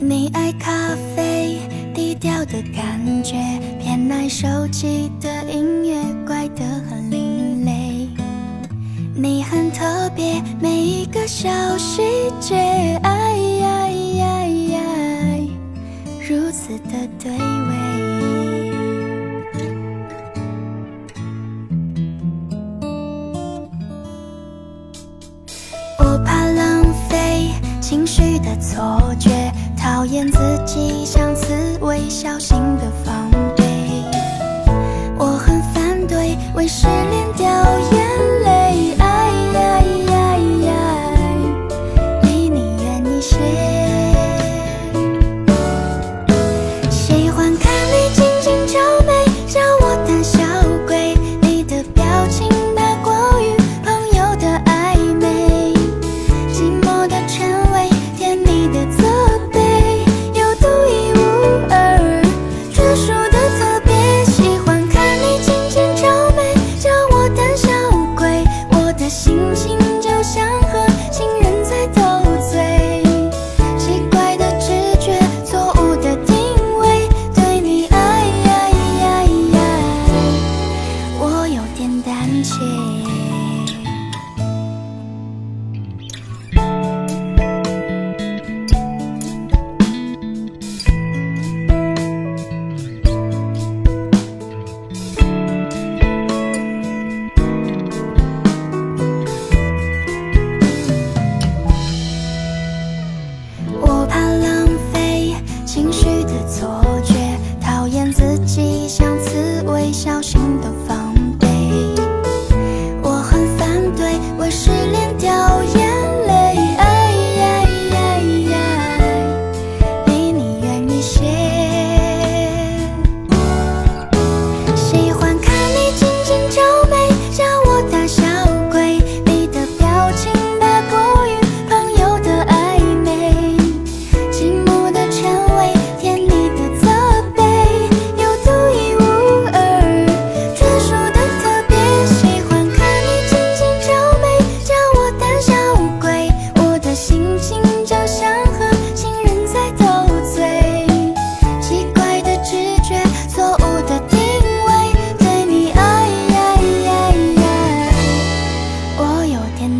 你爱咖啡，低调的感觉，偏爱手机的音乐，怪得很另类。你很特别，每一个小细节，哎呀呀呀，如此的对味。演自己像刺猬，小心的防备。我很反对为失恋。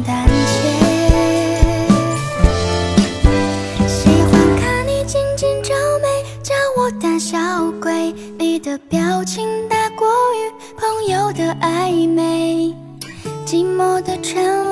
胆怯，喜欢看你紧紧皱眉，叫我胆小鬼。你的表情大过于朋友的暧昧，寂寞的沉。